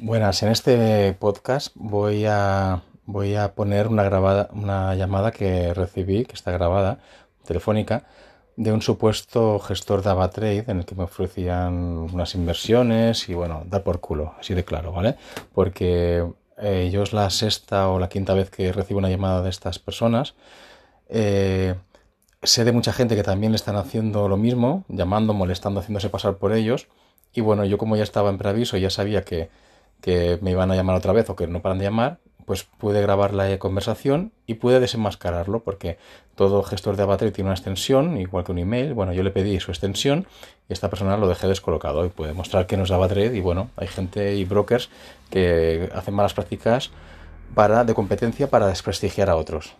Buenas, en este podcast voy a, voy a poner una, grabada, una llamada que recibí, que está grabada, telefónica, de un supuesto gestor de AvaTrade en el que me ofrecían unas inversiones y bueno, dar por culo, así de claro, ¿vale? Porque eh, yo es la sexta o la quinta vez que recibo una llamada de estas personas. Eh, sé de mucha gente que también le están haciendo lo mismo, llamando, molestando, haciéndose pasar por ellos. Y bueno, yo como ya estaba en preaviso ya sabía que que me iban a llamar otra vez o que no paran de llamar, pues pude grabar la conversación y pude desenmascararlo porque todo gestor de Avatar tiene una extensión, igual que un email. Bueno, yo le pedí su extensión y esta persona lo dejé descolocado y puede mostrar que no es Avatrade y bueno, hay gente y brokers que hacen malas prácticas para, de competencia para desprestigiar a otros.